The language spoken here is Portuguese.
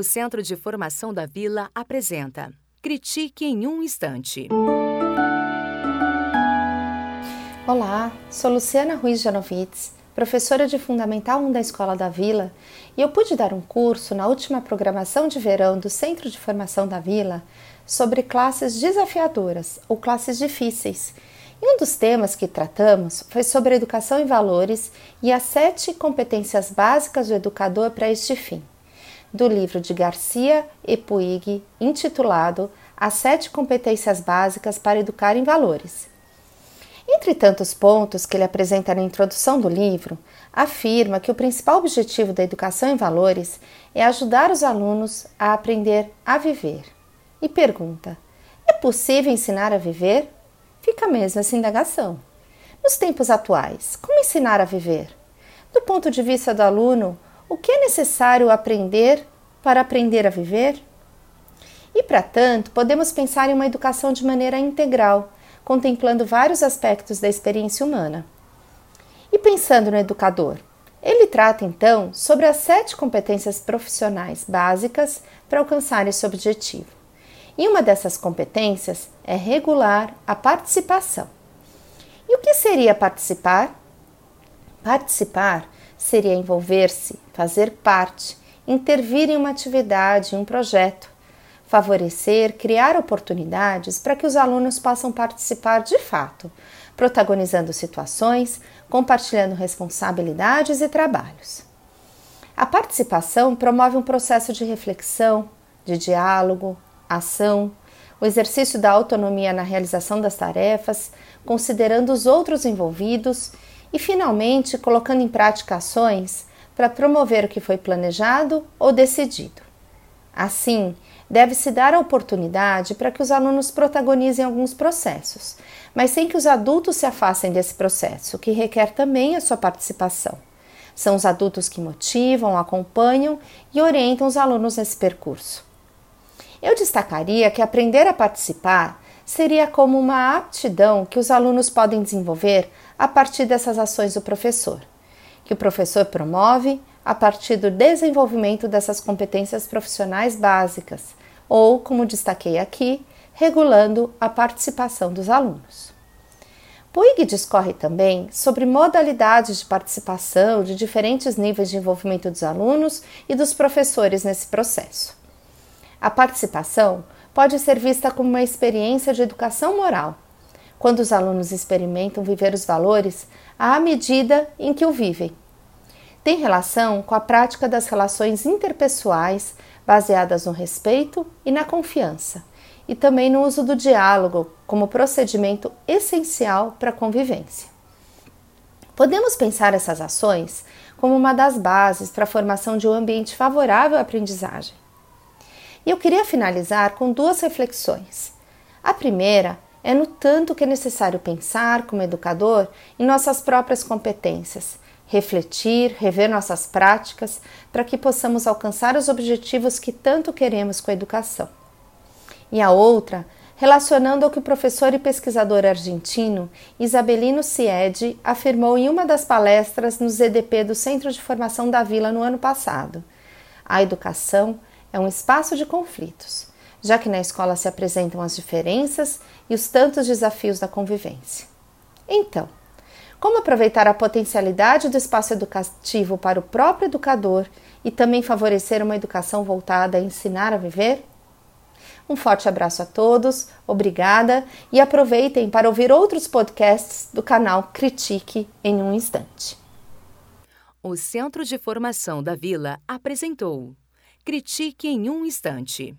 O Centro de Formação da Vila apresenta Critique em um Instante. Olá, sou Luciana Ruiz Janovitz, professora de Fundamental 1 da Escola da Vila, e eu pude dar um curso na última programação de verão do Centro de Formação da Vila sobre classes desafiadoras ou classes difíceis. E um dos temas que tratamos foi sobre educação e valores e as sete competências básicas do educador para este fim do livro de Garcia e Puig, intitulado As Sete Competências Básicas para Educar em Valores. Entre tantos pontos que ele apresenta na introdução do livro, afirma que o principal objetivo da educação em valores é ajudar os alunos a aprender a viver. E pergunta: é possível ensinar a viver? Fica mesmo essa indagação. Nos tempos atuais, como ensinar a viver? Do ponto de vista do aluno, o que é necessário aprender para aprender a viver? E, para tanto, podemos pensar em uma educação de maneira integral, contemplando vários aspectos da experiência humana. E pensando no educador, ele trata então sobre as sete competências profissionais básicas para alcançar esse objetivo. E uma dessas competências é regular a participação. E o que seria participar? Participar seria envolver-se, fazer parte, intervir em uma atividade, em um projeto, favorecer, criar oportunidades para que os alunos possam participar de fato, protagonizando situações, compartilhando responsabilidades e trabalhos. A participação promove um processo de reflexão, de diálogo, ação, o exercício da autonomia na realização das tarefas, considerando os outros envolvidos e, finalmente, colocando em prática ações para promover o que foi planejado ou decidido. Assim, deve-se dar a oportunidade para que os alunos protagonizem alguns processos, mas sem que os adultos se afastem desse processo, que requer também a sua participação. São os adultos que motivam, acompanham e orientam os alunos nesse percurso. Eu destacaria que aprender a participar seria como uma aptidão que os alunos podem desenvolver a partir dessas ações do professor, que o professor promove a partir do desenvolvimento dessas competências profissionais básicas, ou, como destaquei aqui, regulando a participação dos alunos. Puig discorre também sobre modalidades de participação de diferentes níveis de envolvimento dos alunos e dos professores nesse processo. A participação pode ser vista como uma experiência de educação moral, quando os alunos experimentam viver os valores à medida em que o vivem. Tem relação com a prática das relações interpessoais baseadas no respeito e na confiança, e também no uso do diálogo como procedimento essencial para a convivência. Podemos pensar essas ações como uma das bases para a formação de um ambiente favorável à aprendizagem. E eu queria finalizar com duas reflexões. A primeira é no tanto que é necessário pensar, como educador, em nossas próprias competências, refletir, rever nossas práticas, para que possamos alcançar os objetivos que tanto queremos com a educação. E a outra, relacionando ao que o professor e pesquisador argentino Isabelino Ciedi afirmou em uma das palestras no ZDP do Centro de Formação da Vila no ano passado. A educação é um espaço de conflitos, já que na escola se apresentam as diferenças e os tantos desafios da convivência. Então, como aproveitar a potencialidade do espaço educativo para o próprio educador e também favorecer uma educação voltada a ensinar a viver? Um forte abraço a todos, obrigada e aproveitem para ouvir outros podcasts do canal Critique em um Instante. O Centro de Formação da Vila apresentou Critique em um instante.